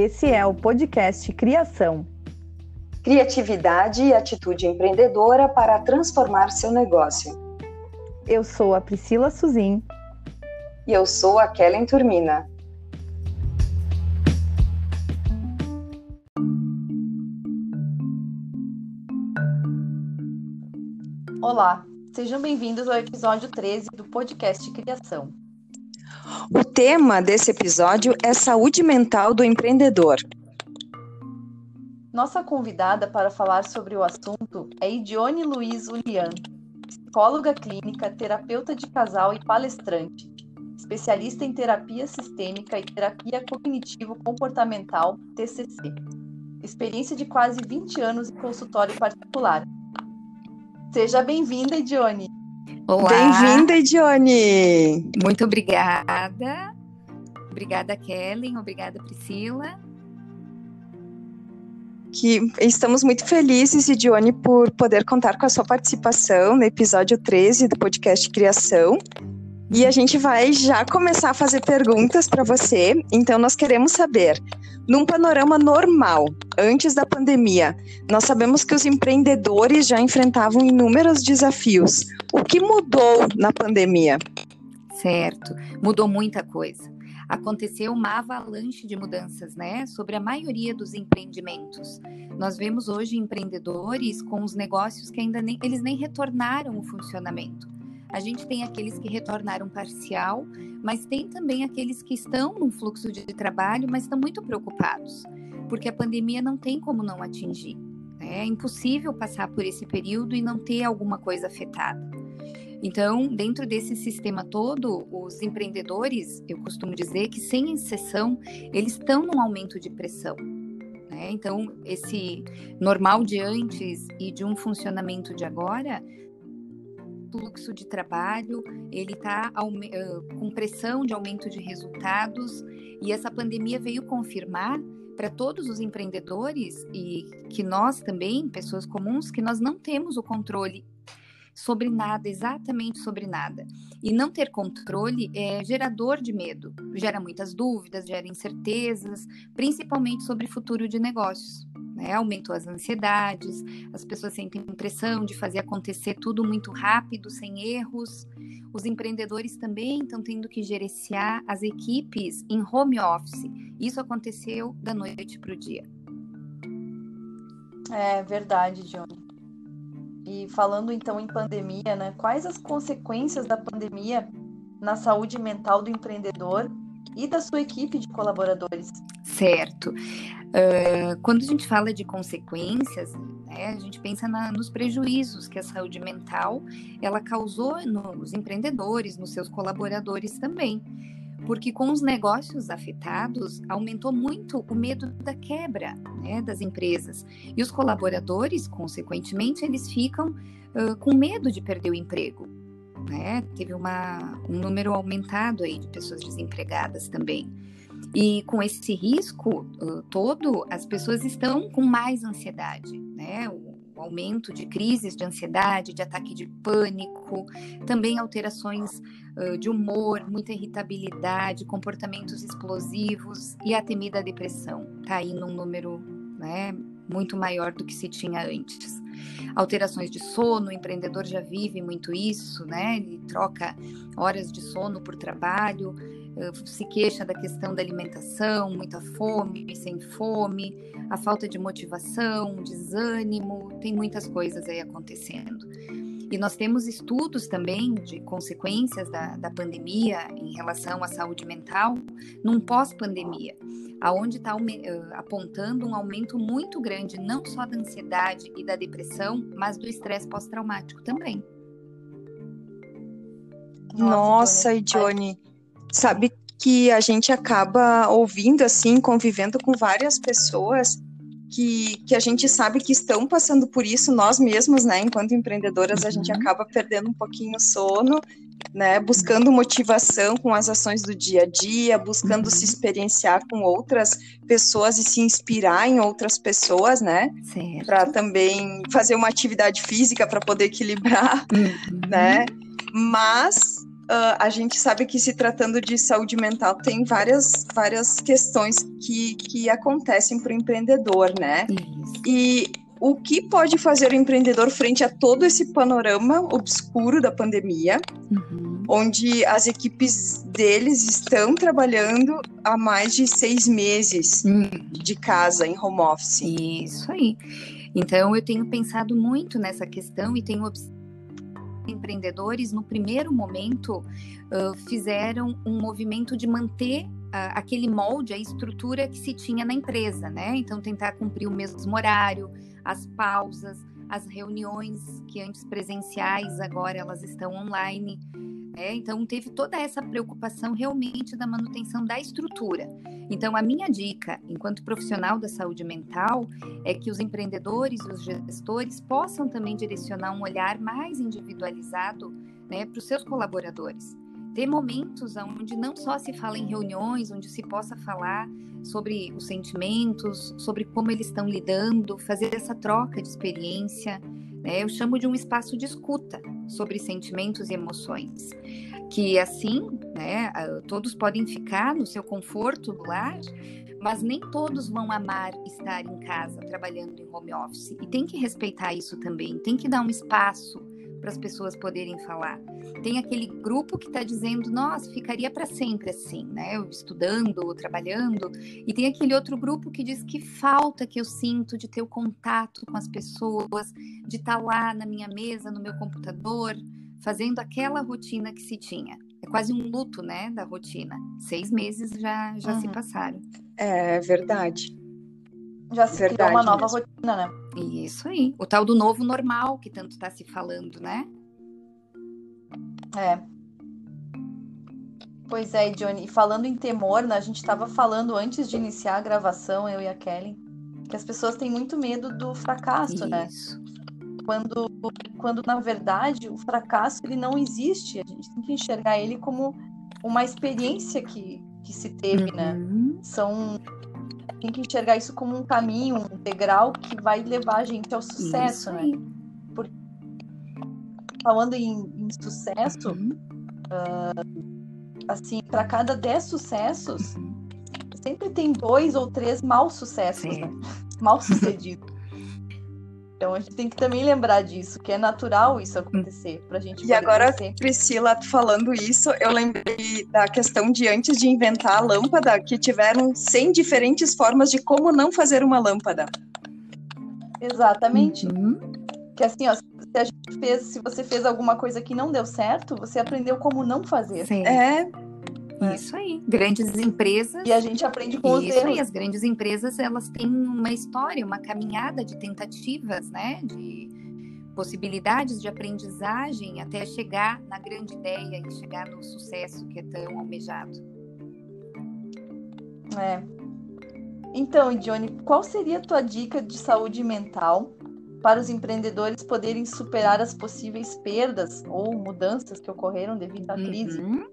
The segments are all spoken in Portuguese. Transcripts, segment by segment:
Esse é o podcast Criação. Criatividade e atitude empreendedora para transformar seu negócio. Eu sou a Priscila Suzin. E eu sou a Kellen Turmina. Olá, sejam bem-vindos ao episódio 13 do podcast Criação. O tema desse episódio é saúde mental do empreendedor. Nossa convidada para falar sobre o assunto é Idione Luiz Ulian, psicóloga clínica, terapeuta de casal e palestrante, especialista em terapia sistêmica e terapia cognitivo-comportamental, TCC. Experiência de quase 20 anos em consultório particular. Seja bem-vinda, Idione. Olá. Bem-vinda, Edione. Muito obrigada. Obrigada, Kellen. Obrigada, Priscila. Que estamos muito felizes, Edione, por poder contar com a sua participação no episódio 13 do podcast Criação. E a gente vai já começar a fazer perguntas para você. Então, nós queremos saber, num panorama normal, antes da pandemia, nós sabemos que os empreendedores já enfrentavam inúmeros desafios. O que mudou na pandemia? Certo, mudou muita coisa. Aconteceu uma avalanche de mudanças, né, sobre a maioria dos empreendimentos. Nós vemos hoje empreendedores com os negócios que ainda nem eles nem retornaram o funcionamento a gente tem aqueles que retornaram parcial, mas tem também aqueles que estão num fluxo de trabalho, mas estão muito preocupados, porque a pandemia não tem como não atingir. Né? É impossível passar por esse período e não ter alguma coisa afetada. Então, dentro desse sistema todo, os empreendedores, eu costumo dizer que, sem exceção, eles estão num aumento de pressão. Né? Então, esse normal de antes e de um funcionamento de agora fluxo de trabalho, ele está com pressão de aumento de resultados, e essa pandemia veio confirmar para todos os empreendedores e que nós também, pessoas comuns, que nós não temos o controle sobre nada, exatamente sobre nada. E não ter controle é gerador de medo, gera muitas dúvidas, gera incertezas, principalmente sobre futuro de negócios né? Aumentou as ansiedades, as pessoas sentem impressão de fazer acontecer tudo muito rápido, sem erros. Os empreendedores também estão tendo que gerenciar as equipes em home office. Isso aconteceu da noite para o dia. É verdade, Johnny. E falando então em pandemia, né? Quais as consequências da pandemia na saúde mental do empreendedor e da sua equipe de colaboradores? Certo. Uh, quando a gente fala de consequências, né, a gente pensa na, nos prejuízos que a saúde mental ela causou nos empreendedores, nos seus colaboradores também. Porque com os negócios afetados, aumentou muito o medo da quebra né, das empresas. E os colaboradores, consequentemente, eles ficam uh, com medo de perder o emprego. Né? Teve uma, um número aumentado aí de pessoas desempregadas também. E com esse risco uh, todo, as pessoas estão com mais ansiedade, né? O, o aumento de crises de ansiedade, de ataque de pânico, também alterações uh, de humor, muita irritabilidade, comportamentos explosivos e a temida depressão. Está aí num número né, muito maior do que se tinha antes. Alterações de sono, o empreendedor já vive muito isso, né? Ele troca horas de sono por trabalho, eh, se queixa da questão da alimentação, muita fome, sem fome, a falta de motivação, desânimo, tem muitas coisas aí acontecendo. E nós temos estudos também de consequências da, da pandemia em relação à saúde mental num pós-pandemia, aonde está apontando um aumento muito grande não só da ansiedade e da depressão, mas do estresse pós-traumático também. Nossa, Nossa Johnny, sabe que a gente acaba ouvindo assim, convivendo com várias pessoas que, que a gente sabe que estão passando por isso nós mesmos, né? Enquanto empreendedoras, a gente uhum. acaba perdendo um pouquinho o sono, né? Buscando motivação com as ações do dia a dia, buscando uhum. se experienciar com outras pessoas e se inspirar em outras pessoas, né? Para também fazer uma atividade física para poder equilibrar, uhum. né? Mas uh, a gente sabe que se tratando de saúde mental tem várias, várias questões que, que acontecem para o empreendedor, né? Isso. E o que pode fazer o empreendedor frente a todo esse panorama obscuro da pandemia, uhum. onde as equipes deles estão trabalhando há mais de seis meses uhum. de casa, em home office? Isso aí. Então, eu tenho pensado muito nessa questão e tenho empreendedores, no primeiro momento, uh, fizeram um movimento de manter aquele molde, a estrutura que se tinha na empresa, né? Então, tentar cumprir o mesmo horário, as pausas, as reuniões que antes presenciais, agora elas estão online. É, então, teve toda essa preocupação realmente da manutenção da estrutura. Então, a minha dica, enquanto profissional da saúde mental, é que os empreendedores e os gestores possam também direcionar um olhar mais individualizado né, para os seus colaboradores. Ter momentos onde não só se fala em reuniões, onde se possa falar sobre os sentimentos, sobre como eles estão lidando, fazer essa troca de experiência, né? Eu chamo de um espaço de escuta sobre sentimentos e emoções. Que assim, né, todos podem ficar no seu conforto do lar, mas nem todos vão amar estar em casa trabalhando em home office. E tem que respeitar isso também, tem que dar um espaço para as pessoas poderem falar. Tem aquele grupo que está dizendo, nossa, ficaria para sempre assim, né? Estudando, trabalhando. E tem aquele outro grupo que diz que falta que eu sinto de ter o contato com as pessoas, de estar tá lá na minha mesa, no meu computador, fazendo aquela rotina que se tinha. É quase um luto, né, da rotina. Seis meses já, já uhum. se passaram. É verdade já se Verdade criou uma nova mesmo. rotina, né? Isso aí. O tal do novo normal que tanto está se falando, né? É. Pois é, Johnny. E falando em temor, né, a gente estava falando antes de iniciar a gravação, eu e a Kelly, que as pessoas têm muito medo do fracasso, né? Isso. né? Quando, quando na verdade o fracasso ele não existe. A gente tem que enxergar ele como uma experiência que, que se teve, né? uhum. né? São tem que enxergar isso como um caminho, um degrau que vai levar a gente ao sucesso, né? Porque, falando em, em sucesso, uhum. uh, assim, para cada dez sucessos, uhum. sempre tem dois ou três mal sucessos, né? Mal sucedidos. Então a gente tem que também lembrar disso, que é natural isso acontecer pra gente. E agora, crescer. Priscila, falando isso, eu lembrei da questão de antes de inventar a lâmpada, que tiveram 100 diferentes formas de como não fazer uma lâmpada. Exatamente. Uhum. Que assim, ó, se a gente fez, se você fez alguma coisa que não deu certo, você aprendeu como não fazer. Sim. É. É. Isso aí. Grandes empresas. E a gente aprende com os Isso erros. aí. As grandes empresas, elas têm uma história, uma caminhada de tentativas, né? De possibilidades de aprendizagem até chegar na grande ideia e chegar no sucesso que é tão almejado. É. Então, Johnny, qual seria a tua dica de saúde mental para os empreendedores poderem superar as possíveis perdas ou mudanças que ocorreram devido à crise. Uhum.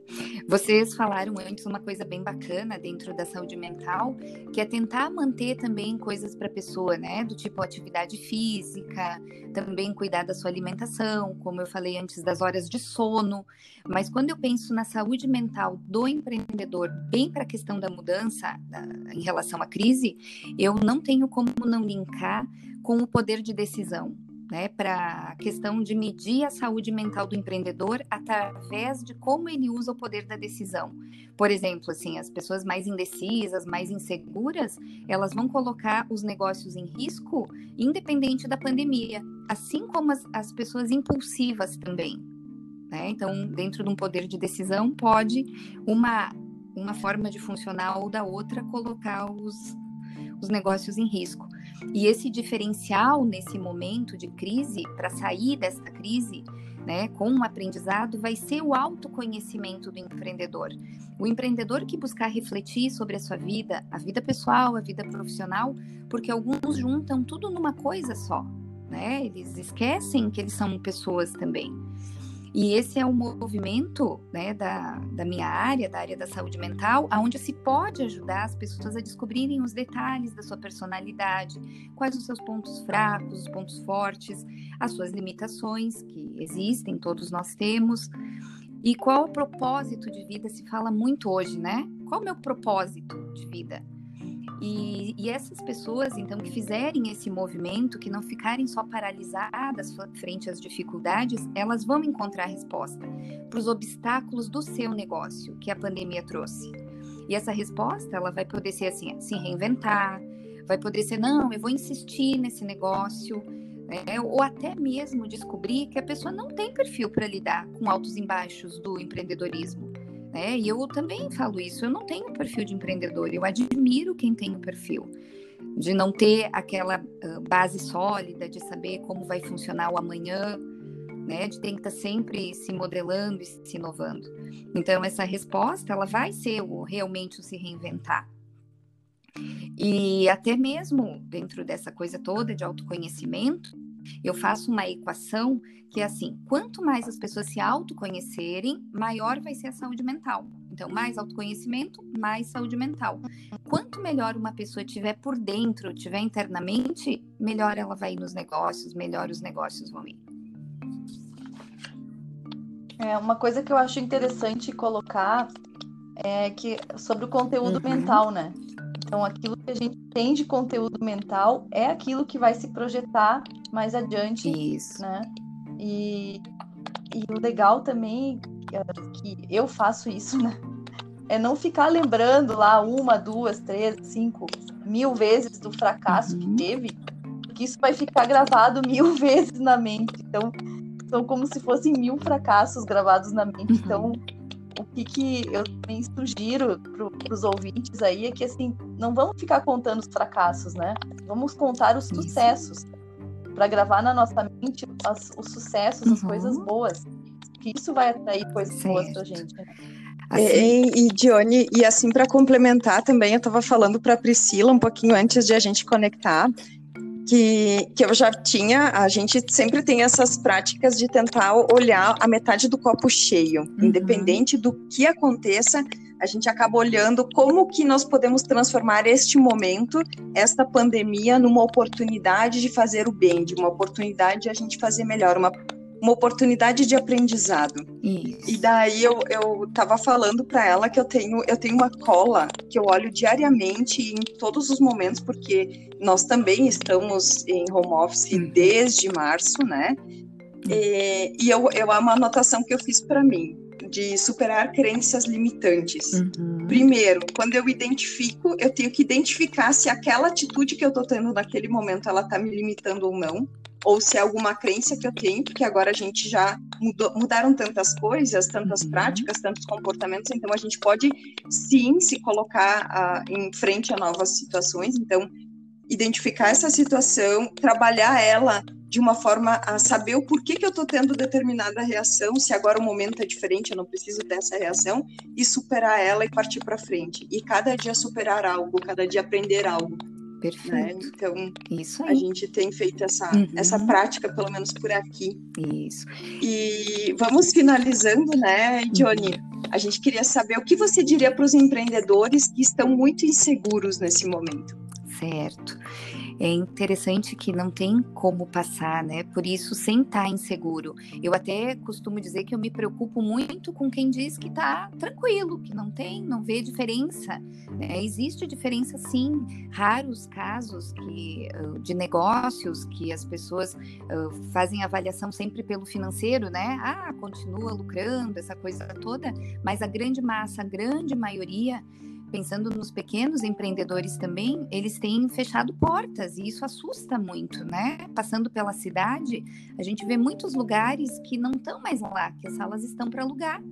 Vocês falaram antes uma coisa bem bacana dentro da saúde mental, que é tentar manter também coisas para a pessoa, né? Do tipo atividade física, também cuidar da sua alimentação, como eu falei antes, das horas de sono. Mas quando eu penso na saúde mental do empreendedor, bem para a questão da mudança da, em relação à crise, eu não tenho como não linkar com o poder de decisão, né, para a questão de medir a saúde mental do empreendedor através de como ele usa o poder da decisão. Por exemplo, assim, as pessoas mais indecisas, mais inseguras, elas vão colocar os negócios em risco, independente da pandemia, assim como as, as pessoas impulsivas também. Né? Então, dentro de um poder de decisão, pode uma uma forma de funcionar ou da outra colocar os, os negócios em risco. E esse diferencial nesse momento de crise, para sair dessa crise, né, com um aprendizado, vai ser o autoconhecimento do empreendedor. O empreendedor que buscar refletir sobre a sua vida, a vida pessoal, a vida profissional, porque alguns juntam tudo numa coisa só, né? Eles esquecem que eles são pessoas também. E esse é um movimento né, da, da minha área, da área da saúde mental, onde se pode ajudar as pessoas a descobrirem os detalhes da sua personalidade, quais os seus pontos fracos, os pontos fortes, as suas limitações, que existem, todos nós temos, E qual o propósito de vida se fala muito hoje, né? Qual o meu propósito de vida? E, e, essas pessoas, então, que fizerem esse movimento, que não ficarem só paralisadas frente às dificuldades, elas vão encontrar resposta para os obstáculos do seu negócio que a pandemia trouxe. E essa resposta, ela vai poder ser assim, se reinventar, vai poder ser, não, eu vou insistir nesse negócio, né? ou até mesmo descobrir que a pessoa não tem perfil para lidar com altos e baixos do empreendedorismo né? E eu também falo isso, eu não tenho perfil de empreendedor, eu admiro quem tem o perfil de não ter aquela base sólida de saber como vai funcionar o amanhã, né? De ter que estar sempre se modelando e se inovando. Então essa resposta ela vai ser o realmente o se reinventar. E até mesmo dentro dessa coisa toda de autoconhecimento, eu faço uma equação que é assim: quanto mais as pessoas se autoconhecerem, maior vai ser a saúde mental. Então, mais autoconhecimento, mais saúde mental. Quanto melhor uma pessoa tiver por dentro, tiver internamente, melhor ela vai ir nos negócios, melhor os negócios vão ir. É, uma coisa que eu acho interessante colocar é que sobre o conteúdo uhum. mental, né? Então, aquilo que a gente tem de conteúdo mental é aquilo que vai se projetar mais adiante, Isso. né? E, e o legal também é que eu faço isso, né? É não ficar lembrando lá uma, duas, três, cinco, mil vezes do fracasso uhum. que teve, porque isso vai ficar gravado mil vezes na mente. Então, são como se fossem mil fracassos gravados na mente. Uhum. Então, o que, que eu também sugiro para os ouvintes aí é que assim não vamos ficar contando os fracassos, né? Vamos contar os sucessos para gravar na nossa mente as, os sucessos, uhum. as coisas boas, que isso vai atrair coisas certo. boas para gente. Né? Assim... E, e Dione, e assim para complementar também, eu estava falando para Priscila um pouquinho antes de a gente conectar que, que eu já tinha, a gente sempre tem essas práticas de tentar olhar a metade do copo cheio, uhum. independente do que aconteça, a gente acaba olhando como que nós podemos transformar este momento, esta pandemia, numa oportunidade de fazer o bem, de uma oportunidade de a gente fazer melhor, uma uma oportunidade de aprendizado. Isso. E daí eu, eu tava falando para ela que eu tenho, eu tenho uma cola que eu olho diariamente em todos os momentos, porque nós também estamos em home office uhum. desde março, né? E, e eu, eu é uma anotação que eu fiz para mim de superar crenças limitantes. Uhum. Primeiro, quando eu identifico, eu tenho que identificar se aquela atitude que eu estou tendo naquele momento ela está me limitando ou não ou se é alguma crença que eu tenho, porque agora a gente já mudou, mudaram tantas coisas, tantas uhum. práticas, tantos comportamentos, então a gente pode sim se colocar uh, em frente a novas situações, então identificar essa situação, trabalhar ela de uma forma a saber o porquê que eu estou tendo determinada reação, se agora o momento é diferente, eu não preciso dessa reação, e superar ela e partir para frente. E cada dia superar algo, cada dia aprender algo. Né? Perfeito. Né? Então, Isso aí. a gente tem feito essa, uhum. essa prática, pelo menos por aqui. Isso. E vamos finalizando, né, Johnny? Uhum. A gente queria saber o que você diria para os empreendedores que estão muito inseguros nesse momento. Certo é interessante que não tem como passar, né? Por isso, sem estar tá inseguro. Eu até costumo dizer que eu me preocupo muito com quem diz que está tranquilo, que não tem, não vê diferença. Né? Existe diferença, sim. Raros casos que, de negócios que as pessoas uh, fazem avaliação sempre pelo financeiro, né? Ah, continua lucrando, essa coisa toda. Mas a grande massa, a grande maioria pensando nos pequenos empreendedores também, eles têm fechado portas e isso assusta muito, né? Passando pela cidade, a gente vê muitos lugares que não estão mais lá, que as salas estão para alugar.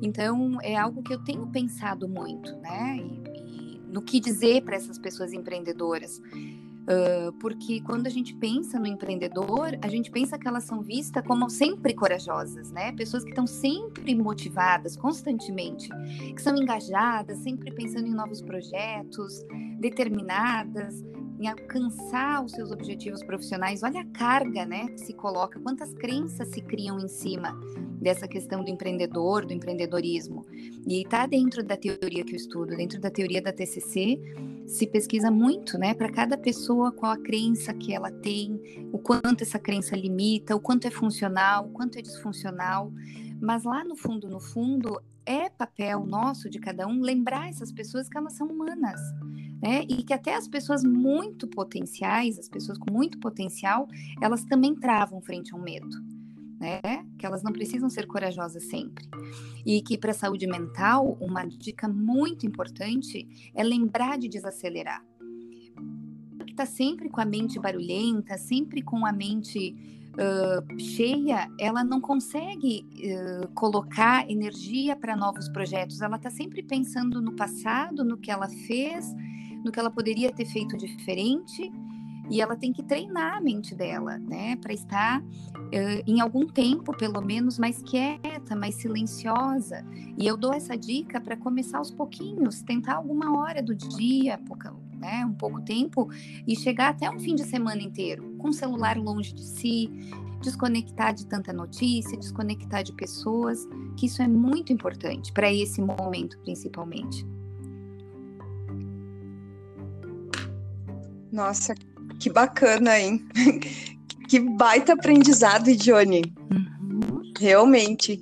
Então, é algo que eu tenho pensado muito, né? E, e no que dizer para essas pessoas empreendedoras. Uh, porque quando a gente pensa no empreendedor, a gente pensa que elas são vistas como sempre corajosas, né? Pessoas que estão sempre motivadas, constantemente, que são engajadas, sempre pensando em novos projetos, determinadas em alcançar os seus objetivos profissionais. Olha a carga, né, que se coloca, quantas crenças se criam em cima dessa questão do empreendedor, do empreendedorismo. E está dentro da teoria que eu estudo, dentro da teoria da TCC, se pesquisa muito, né, para cada pessoa qual a crença que ela tem, o quanto essa crença limita, o quanto é funcional, o quanto é disfuncional Mas lá no fundo, no fundo, é papel nosso de cada um lembrar essas pessoas que elas são humanas, né? E que até as pessoas muito potenciais, as pessoas com muito potencial, elas também travam frente a um medo. Né? Que elas não precisam ser corajosas sempre. E que para a saúde mental, uma dica muito importante é lembrar de desacelerar. Está sempre com a mente barulhenta, sempre com a mente uh, cheia, ela não consegue uh, colocar energia para novos projetos. Ela está sempre pensando no passado, no que ela fez, no que ela poderia ter feito diferente. E ela tem que treinar a mente dela, né, para estar uh, em algum tempo, pelo menos, mais quieta, mais silenciosa. E eu dou essa dica para começar aos pouquinhos, tentar alguma hora do dia, pouca, né, um pouco tempo, e chegar até um fim de semana inteiro, com o celular longe de si, desconectar de tanta notícia, desconectar de pessoas, que isso é muito importante para esse momento, principalmente. Nossa, que bacana, hein? que baita aprendizado, Johnny. Uhum. Realmente.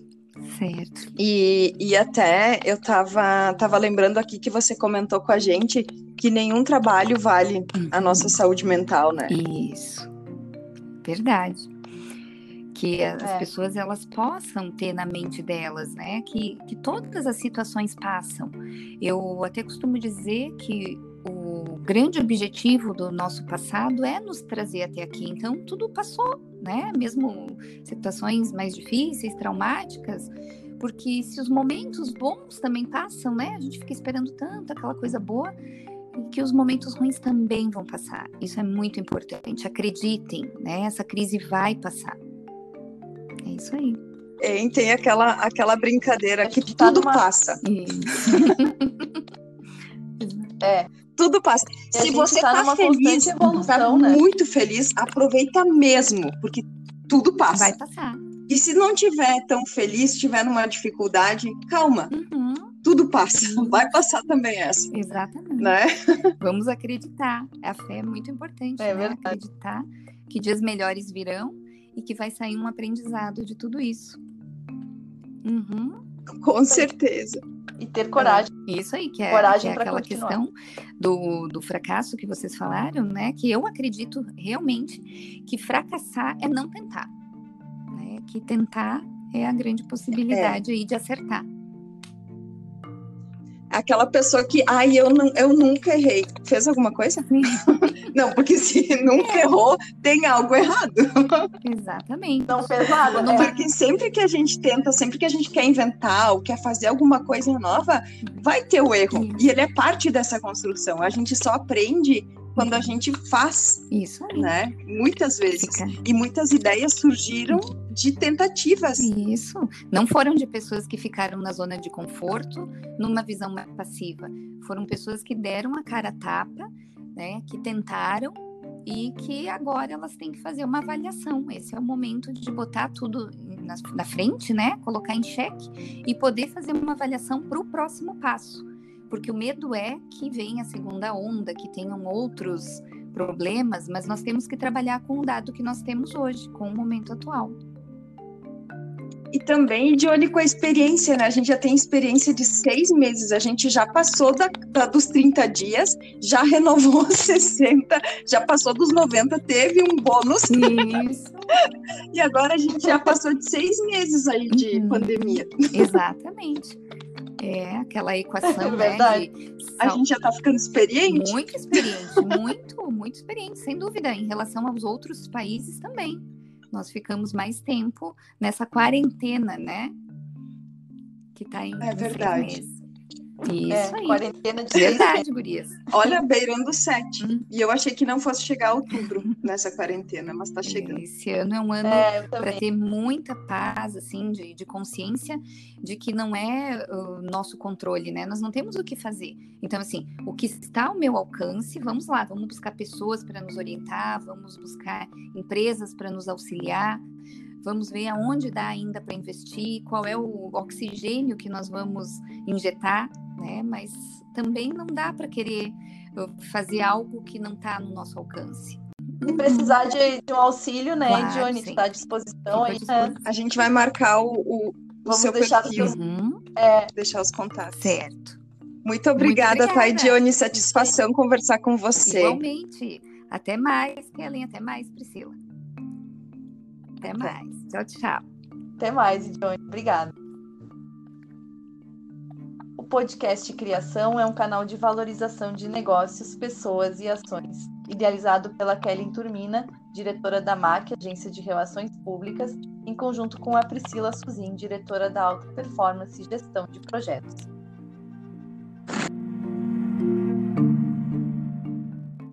Certo. E, e até eu tava, tava lembrando aqui que você comentou com a gente que nenhum trabalho vale a uhum. nossa saúde mental, né? Isso. Verdade. Que as é. pessoas elas possam ter na mente delas, né? Que, que todas as situações passam. Eu até costumo dizer que o grande objetivo do nosso passado é nos trazer até aqui. Então, tudo passou, né? Mesmo situações mais difíceis, traumáticas, porque se os momentos bons também passam, né? A gente fica esperando tanto aquela coisa boa e que os momentos ruins também vão passar. Isso é muito importante. Acreditem, né? Essa crise vai passar. É isso aí. É, tem aquela, aquela brincadeira que tá tudo numa... passa. é tudo passa. E Se você tá, tá feliz, evolução, tá né? muito feliz, aproveita mesmo, porque tudo passa. Vai passar. E se não tiver tão feliz, tiver numa dificuldade, calma. Uhum. Tudo passa. Vai passar também essa. Exatamente. Né? Vamos acreditar. A fé é muito importante. É né? verdade. Acreditar que dias melhores virão e que vai sair um aprendizado de tudo isso. Uhum. Com certeza e ter coragem. Isso aí, que é, coragem que é aquela continuar. questão do, do fracasso que vocês falaram, né? Que eu acredito realmente que fracassar é não tentar. Né? Que tentar é a grande possibilidade é. aí de acertar aquela pessoa que, ai, eu, não, eu nunca errei. Fez alguma coisa? não, porque se nunca é. errou, tem algo errado. Exatamente. Não fez nada, né? Porque sempre que a gente tenta, sempre que a gente quer inventar ou quer fazer alguma coisa nova, vai ter o erro. E ele é parte dessa construção. A gente só aprende quando a gente faz. Isso. Né? Muitas vezes. Fica. E muitas ideias surgiram de tentativas. Isso. Não foram de pessoas que ficaram na zona de conforto, numa visão mais passiva. Foram pessoas que deram a cara a tapa, né? Que tentaram e que agora elas têm que fazer uma avaliação. Esse é o momento de botar tudo na, na frente, né? Colocar em xeque e poder fazer uma avaliação para o próximo passo porque o medo é que venha a segunda onda, que tenham outros problemas, mas nós temos que trabalhar com o dado que nós temos hoje, com o momento atual. E também de olho com a experiência, né? A gente já tem experiência de seis meses, a gente já passou da, da, dos 30 dias, já renovou 60, já passou dos 90, teve um bônus. Isso. e agora a gente já passou de seis meses aí de uhum. pandemia. Exatamente. É aquela equação, é verdade. Né, a gente já está ficando experiente. Muito experiente, muito, muito experiente, sem dúvida, em relação aos outros países também. Nós ficamos mais tempo nessa quarentena, né? Que está em é verdade. meses. Isso é, aí. Quarentena de Verdade, gurias. Olha, beirando sete. Hum. E eu achei que não fosse chegar a outubro nessa quarentena, mas está chegando. Esse ano é um ano é, para ter muita paz, assim, de, de consciência de que não é o nosso controle, né? Nós não temos o que fazer. Então, assim, o que está ao meu alcance, vamos lá, vamos buscar pessoas para nos orientar, vamos buscar empresas para nos auxiliar, vamos ver aonde dá ainda para investir, qual é o oxigênio que nós vamos injetar, né? Mas também não dá para querer uh, fazer algo que não está no nosso alcance. Se precisar de, de um auxílio, né, claro, Johnny, está à disposição aí. A gente vai marcar o, o o seu perfil. Uhum. É... Deixar os contatos. Certo. Muito obrigada, Muito obrigada. Dione. Satisfação conversar com você. Igualmente. Até mais, Kellen. Até mais, Priscila. Até mais. Tchau, tchau. Até mais, Dione. Obrigada. O podcast Criação é um canal de valorização de negócios, pessoas e ações, idealizado pela Kelly Turmina, diretora da MAC, Agência de Relações Públicas, em conjunto com a Priscila Suzin, diretora da Alta Performance e Gestão de Projetos.